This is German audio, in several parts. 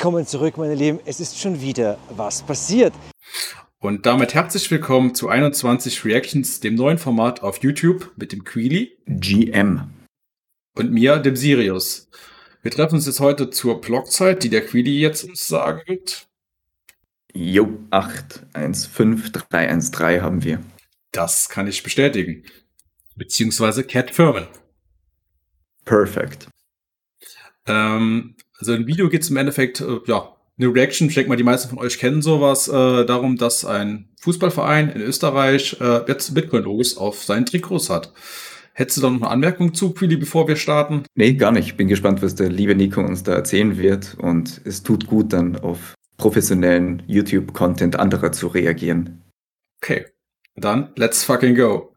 Willkommen zurück, meine Lieben. Es ist schon wieder was passiert. Und damit herzlich willkommen zu 21 Reactions, dem neuen Format auf YouTube mit dem Queely. GM. Und mir, dem Sirius. Wir treffen uns jetzt heute zur Blockzeit, die der Queely jetzt uns sagen wird. Jo, 815313 haben wir. Das kann ich bestätigen. Beziehungsweise Cat Firman. Perfekt. Ähm, also im Video geht es im Endeffekt, äh, ja, eine Reaction, ich denke mal, die meisten von euch kennen sowas, äh, darum, dass ein Fußballverein in Österreich äh, jetzt Bitcoin-Logos auf seinen Trikots hat. Hättest du da noch eine Anmerkung zu, Küli, bevor wir starten? Nee, gar nicht. Ich bin gespannt, was der liebe Nico uns da erzählen wird. Und es tut gut, dann auf professionellen YouTube-Content anderer zu reagieren. Okay, dann let's fucking go.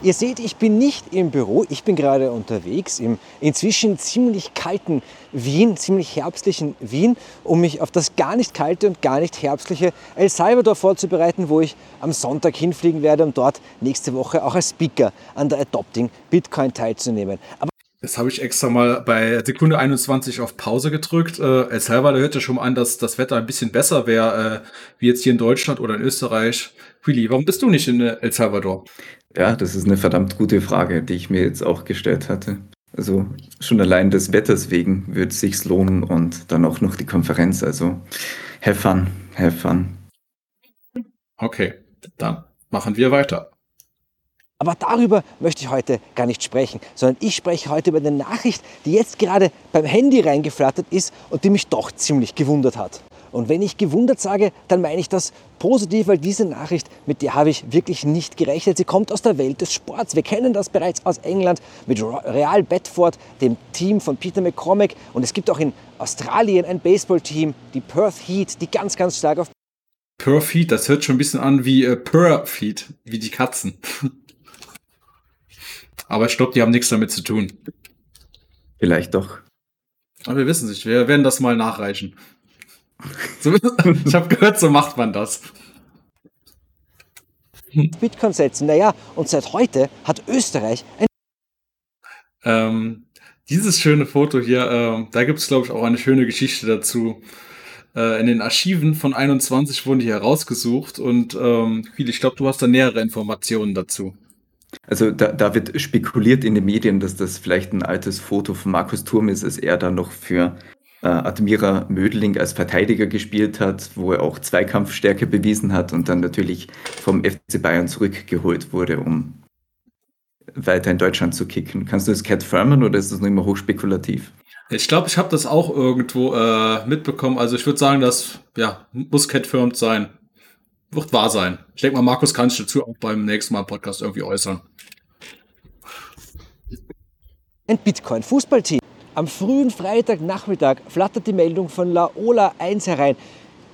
Ihr seht, ich bin nicht im Büro, ich bin gerade unterwegs im inzwischen ziemlich kalten Wien, ziemlich herbstlichen Wien, um mich auf das gar nicht kalte und gar nicht herbstliche El Salvador vorzubereiten, wo ich am Sonntag hinfliegen werde, um dort nächste Woche auch als Speaker an der Adopting Bitcoin teilzunehmen. Aber das habe ich extra mal bei Sekunde 21 auf Pause gedrückt. Äh, El Salvador hörte schon mal an, dass das Wetter ein bisschen besser wäre, äh, wie jetzt hier in Deutschland oder in Österreich. Willi, warum bist du nicht in El Salvador? Ja, das ist eine verdammt gute Frage, die ich mir jetzt auch gestellt hatte. Also schon allein des Wetters wegen würde es sich lohnen und dann auch noch die Konferenz. Also have fun, have fun. Okay, dann machen wir weiter. Aber darüber möchte ich heute gar nicht sprechen, sondern ich spreche heute über eine Nachricht, die jetzt gerade beim Handy reingeflattert ist und die mich doch ziemlich gewundert hat. Und wenn ich gewundert sage, dann meine ich das positiv, weil diese Nachricht, mit der habe ich wirklich nicht gerechnet. Sie kommt aus der Welt des Sports. Wir kennen das bereits aus England mit Real Bedford, dem Team von Peter McCormack. Und es gibt auch in Australien ein Baseballteam, die Perth Heat, die ganz, ganz stark auf Perth Heat, das hört schon ein bisschen an wie äh, Perth Heat, wie die Katzen. Aber ich glaube, die haben nichts damit zu tun. Vielleicht doch. Aber wir wissen es nicht. Wir werden das mal nachreichen. ich habe gehört, so macht man das. Bitcoin setzen. Naja, und seit heute hat Österreich ein. Ähm, dieses schöne Foto hier, äh, da gibt es, glaube ich, auch eine schöne Geschichte dazu. Äh, in den Archiven von 21 wurden die herausgesucht und ähm, ich glaube, du hast da nähere Informationen dazu. Also da, da, wird spekuliert in den Medien, dass das vielleicht ein altes Foto von Markus Turm ist, als er dann noch für äh, Admira Mödling als Verteidiger gespielt hat, wo er auch Zweikampfstärke bewiesen hat und dann natürlich vom FC Bayern zurückgeholt wurde, um weiter in Deutschland zu kicken. Kannst du das Cat firmen oder ist das noch immer hochspekulativ? Ich glaube, ich habe das auch irgendwo äh, mitbekommen. Also ich würde sagen, das ja, muss Cat firmed sein. Wird wahr sein. Ich denke mal, Markus kann sich dazu auch beim nächsten Mal Podcast irgendwie äußern. Ein Bitcoin-Fußballteam am frühen Freitagnachmittag flattert die Meldung von Laola 1 herein,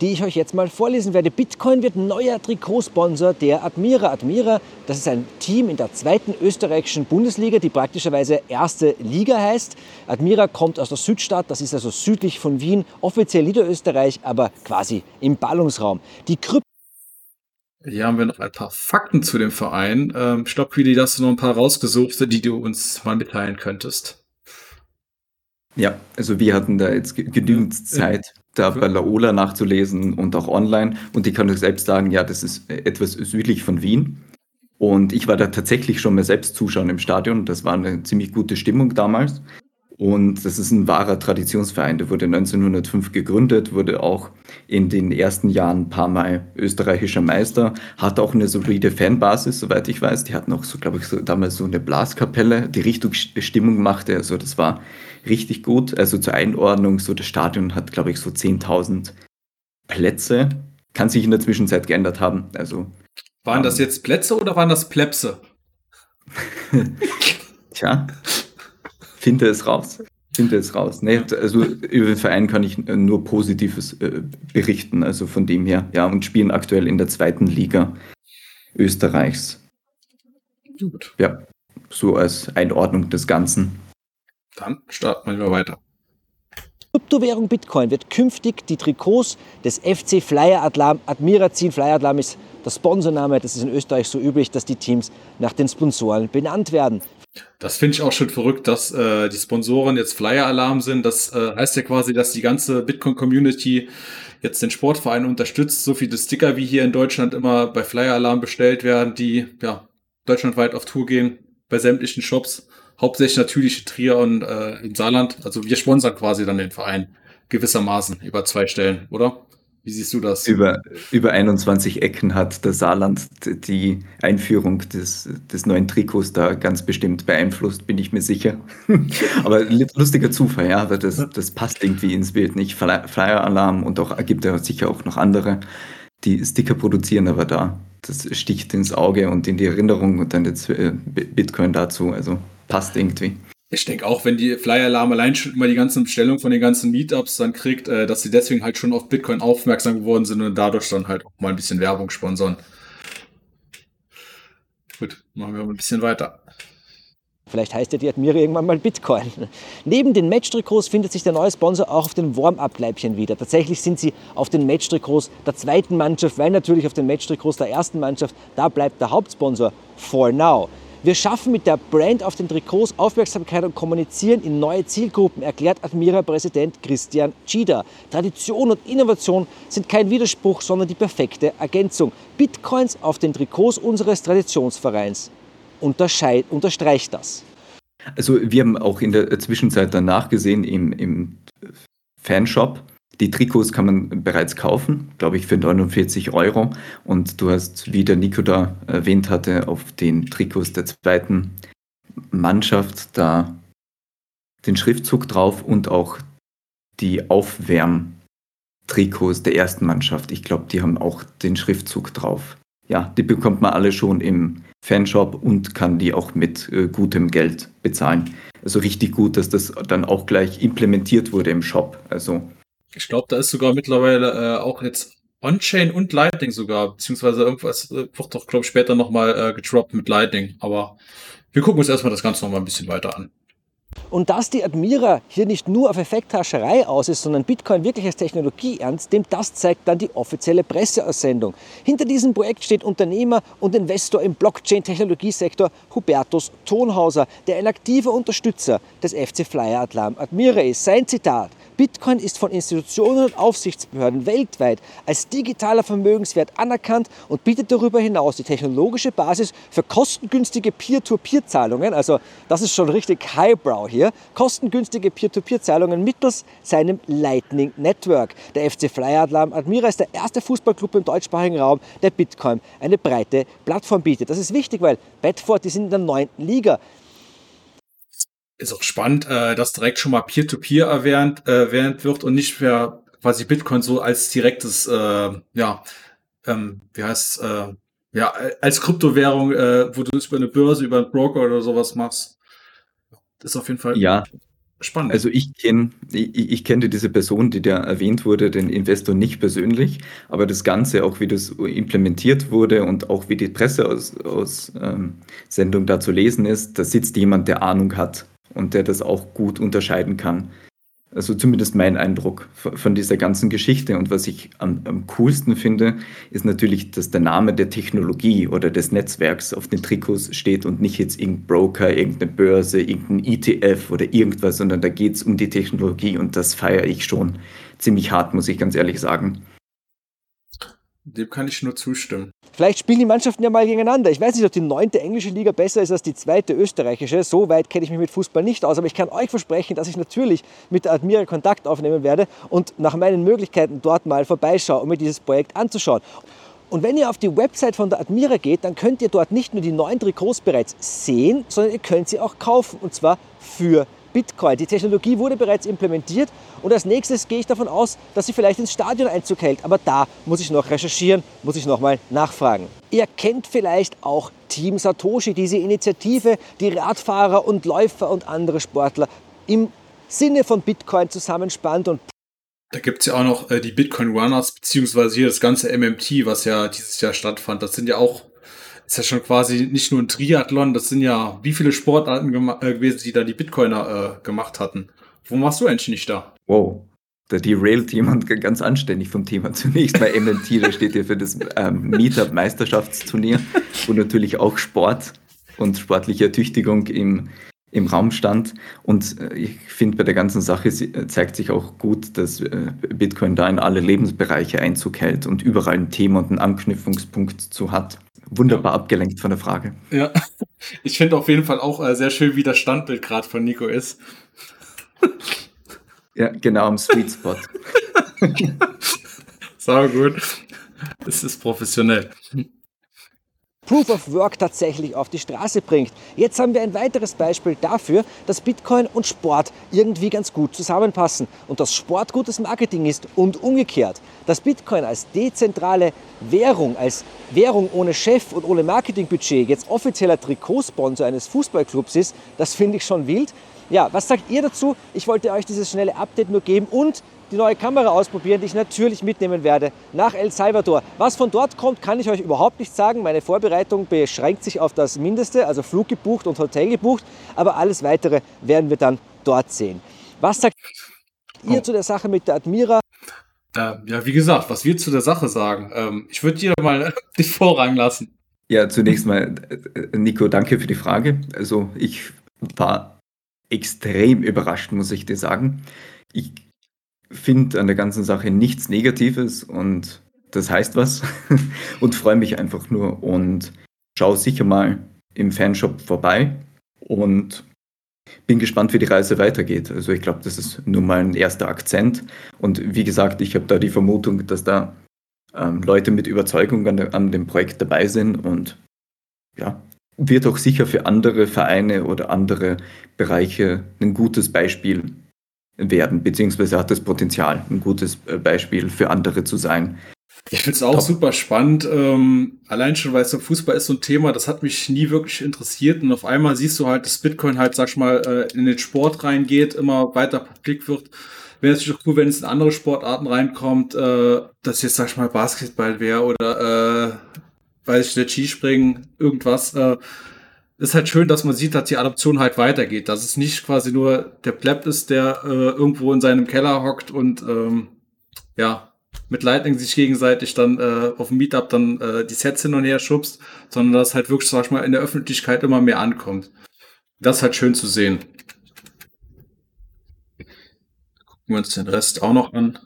die ich euch jetzt mal vorlesen werde. Bitcoin wird neuer Trikotsponsor der Admira. Admira, das ist ein Team in der zweiten österreichischen Bundesliga, die praktischerweise erste Liga heißt. Admira kommt aus der Südstadt, das ist also südlich von Wien, offiziell Niederösterreich, aber quasi im Ballungsraum. Die Krypt hier haben wir noch ein paar Fakten zu dem Verein. Ich glaube, Willi, hast du noch ein paar rausgesucht, die du uns mal mitteilen könntest. Ja, also wir hatten da jetzt genügend Zeit, da bei Laola nachzulesen und auch online. Und ich kann euch selbst sagen, ja, das ist etwas südlich von Wien. Und ich war da tatsächlich schon mal selbst zuschauen im Stadion. Das war eine ziemlich gute Stimmung damals. Und das ist ein wahrer Traditionsverein. Der wurde 1905 gegründet, wurde auch in den ersten Jahren ein paar Mal österreichischer Meister, hat auch eine solide Fanbasis, soweit ich weiß. Die hatten auch so, glaube ich, so, damals so eine Blaskapelle, die Richtung Stimmung machte. Also das war richtig gut. Also zur Einordnung, so das Stadion hat, glaube ich, so 10.000 Plätze. Kann sich in der Zwischenzeit geändert haben. Also, waren das jetzt Plätze oder waren das Plepse? Tja, finde es raus. Finde es raus. Nee, also über den Verein kann ich nur Positives äh, berichten. Also von dem her, ja, und spielen aktuell in der zweiten Liga Österreichs. Gut. Ja, so als Einordnung des Ganzen. Dann starten wir weiter. Kryptowährung Bitcoin wird künftig die Trikots des FC Flyer Adlam, Admira ziehen. Flyer Adlam ist der Sponsorname. Das ist in Österreich so üblich, dass die Teams nach den Sponsoren benannt werden. Das finde ich auch schon verrückt, dass äh, die Sponsoren jetzt Flyer-Alarm sind. Das äh, heißt ja quasi, dass die ganze Bitcoin-Community jetzt den Sportverein unterstützt. So viele Sticker wie hier in Deutschland immer bei Flyer-Alarm bestellt werden, die ja deutschlandweit auf Tour gehen, bei sämtlichen Shops. Hauptsächlich natürlich Trier und äh, in Saarland. Also wir sponsern quasi dann den Verein gewissermaßen über zwei Stellen, oder? Wie siehst du das? Über, über 21 Ecken hat der Saarland die Einführung des, des neuen Trikots da ganz bestimmt beeinflusst, bin ich mir sicher. aber lustiger Zufall, ja, aber das, das passt irgendwie ins Bild nicht. Flyer Alarm und auch gibt ja sicher auch noch andere, die Sticker produzieren, aber da, das sticht ins Auge und in die Erinnerung und dann jetzt äh, Bitcoin dazu, also passt irgendwie. Ich denke auch, wenn die Flyer-Alarm allein schon immer die ganzen Bestellungen von den ganzen Meetups dann kriegt, äh, dass sie deswegen halt schon auf Bitcoin aufmerksam geworden sind und dadurch dann halt auch mal ein bisschen Werbung sponsern. Gut, machen wir mal ein bisschen weiter. Vielleicht heißt ja die Admira irgendwann mal Bitcoin. Neben den Match-Trikots findet sich der neue Sponsor auch auf den Warm-Up-Leibchen wieder. Tatsächlich sind sie auf den Match-Trikots der zweiten Mannschaft, weil natürlich auf den Match-Trikots der ersten Mannschaft, da bleibt der Hauptsponsor for now. Wir schaffen mit der Brand auf den Trikots Aufmerksamkeit und kommunizieren in neue Zielgruppen, erklärt Admira-Präsident Christian Tschida. Tradition und Innovation sind kein Widerspruch, sondern die perfekte Ergänzung. Bitcoins auf den Trikots unseres Traditionsvereins unterstreicht das. Also wir haben auch in der Zwischenzeit danach gesehen im, im Fanshop, die Trikots kann man bereits kaufen, glaube ich, für 49 Euro. Und du hast, wie der Nico da erwähnt hatte, auf den Trikots der zweiten Mannschaft da den Schriftzug drauf und auch die Aufwärmtrikots der ersten Mannschaft. Ich glaube, die haben auch den Schriftzug drauf. Ja, die bekommt man alle schon im Fanshop und kann die auch mit äh, gutem Geld bezahlen. Also richtig gut, dass das dann auch gleich implementiert wurde im Shop. Also ich glaube, da ist sogar mittlerweile äh, auch jetzt On-Chain und Lightning sogar, beziehungsweise irgendwas äh, wird doch, glaube ich, später nochmal äh, gedroppt mit Lightning. Aber wir gucken uns erstmal das Ganze nochmal ein bisschen weiter an. Und dass die Admira hier nicht nur auf Effekthascherei aus ist, sondern Bitcoin wirklich als Technologie ernst nimmt, das zeigt dann die offizielle Presseaussendung. Hinter diesem Projekt steht Unternehmer und Investor im Blockchain-Technologiesektor Hubertus Tonhauser, der ein aktiver Unterstützer des FC Flyer Atlam Admira ist. Sein Zitat, Bitcoin ist von Institutionen und Aufsichtsbehörden weltweit als digitaler Vermögenswert anerkannt und bietet darüber hinaus die technologische Basis für kostengünstige Peer-to-Peer-Zahlungen. Also das ist schon richtig Highbrow hier. Kostengünstige Peer-to-Peer-Zahlungen mittels seinem Lightning Network. Der FC Flyer Admira ist der erste Fußballclub im deutschsprachigen Raum, der Bitcoin eine breite Plattform bietet. Das ist wichtig, weil Bedford, die sind in der neunten Liga ist auch spannend, äh, dass direkt schon mal Peer-to-Peer -Peer erwähnt, äh, erwähnt wird und nicht mehr quasi Bitcoin so als direktes, äh, ja, ähm, wie heißt äh, ja, als Kryptowährung, äh, wo du es über eine Börse, über einen Broker oder sowas machst. Das ist auf jeden Fall ja. spannend. Also ich kenne ich, ich kenne diese Person, die da erwähnt wurde, den Investor nicht persönlich, aber das Ganze, auch wie das implementiert wurde und auch wie die Presseaussendung aus, ähm, da zu lesen ist, da sitzt jemand, der Ahnung hat und der das auch gut unterscheiden kann. Also zumindest mein Eindruck von dieser ganzen Geschichte. Und was ich am, am, coolsten finde, ist natürlich, dass der Name der Technologie oder des Netzwerks auf den Trikots steht und nicht jetzt irgendein Broker, irgendeine Börse, irgendein ETF oder irgendwas, sondern da geht es um die Technologie und das feiere ich schon ziemlich hart, muss ich ganz ehrlich sagen. Dem kann ich nur zustimmen. Vielleicht spielen die Mannschaften ja mal gegeneinander. Ich weiß nicht, ob die neunte englische Liga besser ist als die zweite österreichische. So weit kenne ich mich mit Fußball nicht aus. Aber ich kann euch versprechen, dass ich natürlich mit der Admira Kontakt aufnehmen werde und nach meinen Möglichkeiten dort mal vorbeischaue, um mir dieses Projekt anzuschauen. Und wenn ihr auf die Website von der Admira geht, dann könnt ihr dort nicht nur die neuen Trikots bereits sehen, sondern ihr könnt sie auch kaufen. Und zwar für Bitcoin. Die Technologie wurde bereits implementiert und als nächstes gehe ich davon aus, dass sie vielleicht ins Stadion Einzug hält. Aber da muss ich noch recherchieren, muss ich noch mal nachfragen. Ihr kennt vielleicht auch Team Satoshi, diese Initiative, die Radfahrer und Läufer und andere Sportler im Sinne von Bitcoin zusammenspannt und da gibt es ja auch noch äh, die Bitcoin Runners, beziehungsweise hier das ganze MMT, was ja dieses Jahr stattfand. Das sind ja auch ist ja schon quasi nicht nur ein Triathlon, das sind ja wie viele Sportarten äh, gewesen, die da die Bitcoiner äh, gemacht hatten. Wo machst du eigentlich nicht da? Wow. Da derailt jemand ganz anständig vom Thema. Zunächst mal MMT, da steht ja für das ähm, Meetup-Meisterschaftsturnier und natürlich auch Sport und sportliche Ertüchtigung im, im Raum stand. Und äh, ich finde, bei der ganzen Sache äh, zeigt sich auch gut, dass äh, Bitcoin da in alle Lebensbereiche Einzug hält und überall ein Thema und einen Anknüpfungspunkt zu hat. Wunderbar ja. abgelenkt von der Frage. Ja, ich finde auf jeden Fall auch sehr schön, wie das Standbild gerade von Nico ist. Ja, genau am Sweet Spot. Sau gut. Es ist professionell. Proof of Work tatsächlich auf die Straße bringt. Jetzt haben wir ein weiteres Beispiel dafür, dass Bitcoin und Sport irgendwie ganz gut zusammenpassen und dass Sport gutes Marketing ist und umgekehrt. Dass Bitcoin als dezentrale Währung, als Währung ohne Chef und ohne Marketingbudget jetzt offizieller Trikotsponsor eines Fußballclubs ist, das finde ich schon wild. Ja, was sagt ihr dazu? Ich wollte euch dieses schnelle Update nur geben und die neue Kamera ausprobieren, die ich natürlich mitnehmen werde nach El Salvador. Was von dort kommt, kann ich euch überhaupt nicht sagen. Meine Vorbereitung beschränkt sich auf das Mindeste, also Flug gebucht und Hotel gebucht, aber alles weitere werden wir dann dort sehen. Was sagt oh. ihr zu der Sache mit der Admira? Äh, ja, wie gesagt, was wir zu der Sache sagen. Ähm, ich würde dir mal den Vorrang lassen. Ja, zunächst mal, äh, Nico, danke für die Frage. Also ich war extrem überrascht, muss ich dir sagen. Ich finde an der ganzen Sache nichts Negatives und das heißt was und freue mich einfach nur und schaue sicher mal im Fanshop vorbei und bin gespannt, wie die Reise weitergeht. Also ich glaube, das ist nur mal ein erster Akzent und wie gesagt, ich habe da die Vermutung, dass da ähm, Leute mit Überzeugung an, an dem Projekt dabei sind und ja, wird auch sicher für andere Vereine oder andere Bereiche ein gutes Beispiel werden, beziehungsweise hat das Potenzial, ein gutes äh, Beispiel für andere zu sein. Ich finde es auch Top. super spannend. Ähm, allein schon, weil so Fußball ist so ein Thema, das hat mich nie wirklich interessiert. Und auf einmal siehst du halt, dass Bitcoin halt, sag ich mal, äh, in den Sport reingeht, immer weiter publik wird. Wäre natürlich auch cool, wenn es in andere Sportarten reinkommt, äh, dass jetzt, sag ich mal, Basketball wäre oder, äh, weiß ich, der Skispringen, irgendwas. Äh, ist halt schön, dass man sieht, dass die Adoption halt weitergeht. Dass es nicht quasi nur der Pleb ist, der äh, irgendwo in seinem Keller hockt und ähm, ja, mit Lightning sich gegenseitig dann äh, auf dem Meetup dann äh, die Sets hin und her schubst, sondern dass halt wirklich, sag ich mal, in der Öffentlichkeit immer mehr ankommt. Das ist halt schön zu sehen. Gucken wir uns den Rest auch noch an.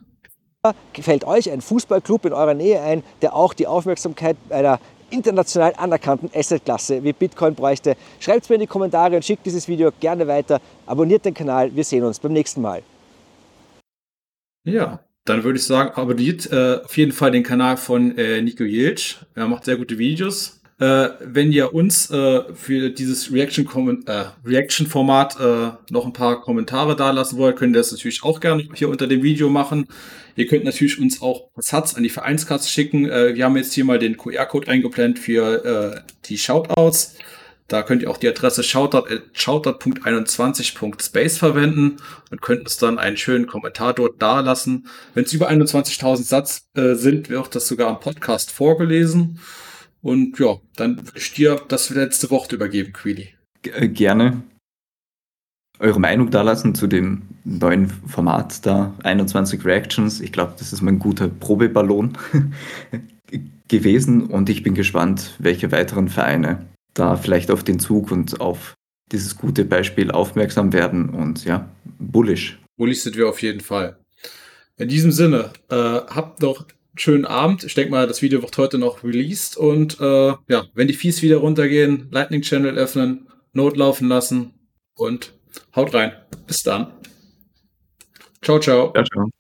Gefällt euch ein Fußballclub in eurer Nähe ein, der auch die Aufmerksamkeit einer international anerkannten Assetklasse wie Bitcoin bräuchte. Schreibt es mir in die Kommentare und schickt dieses Video gerne weiter. Abonniert den Kanal. Wir sehen uns beim nächsten Mal. Ja, dann würde ich sagen, abonniert äh, auf jeden Fall den Kanal von äh, Nico Jilch. Er macht sehr gute Videos. Äh, wenn ihr uns äh, für dieses Reaction-Format äh, Reaction äh, noch ein paar Kommentare da lassen wollt, könnt ihr das natürlich auch gerne hier unter dem Video machen. Ihr könnt natürlich uns auch Satz an die Vereinskasse schicken. Äh, wir haben jetzt hier mal den QR-Code eingeblendet für äh, die Shoutouts. Da könnt ihr auch die Adresse shoutout.21.space verwenden und könnt uns dann einen schönen Kommentar dort da lassen. Wenn es über 21.000 Satz äh, sind, wird das sogar am Podcast vorgelesen. Und ja, dann würde ich dir das letzte Wort übergeben, Queenie. Äh, gerne eure Meinung da lassen zu dem neuen Format da, 21 Reactions. Ich glaube, das ist mein guter Probeballon gewesen und ich bin gespannt, welche weiteren Vereine da vielleicht auf den Zug und auf dieses gute Beispiel aufmerksam werden und ja, bullish. Bullish sind wir auf jeden Fall. In diesem Sinne, äh, habt noch schönen Abend. Ich denke mal, das Video wird heute noch released. Und äh, ja, wenn die Fees wieder runtergehen, Lightning Channel öffnen, Note laufen lassen und haut rein. Bis dann. Ciao, ciao. ciao, ciao.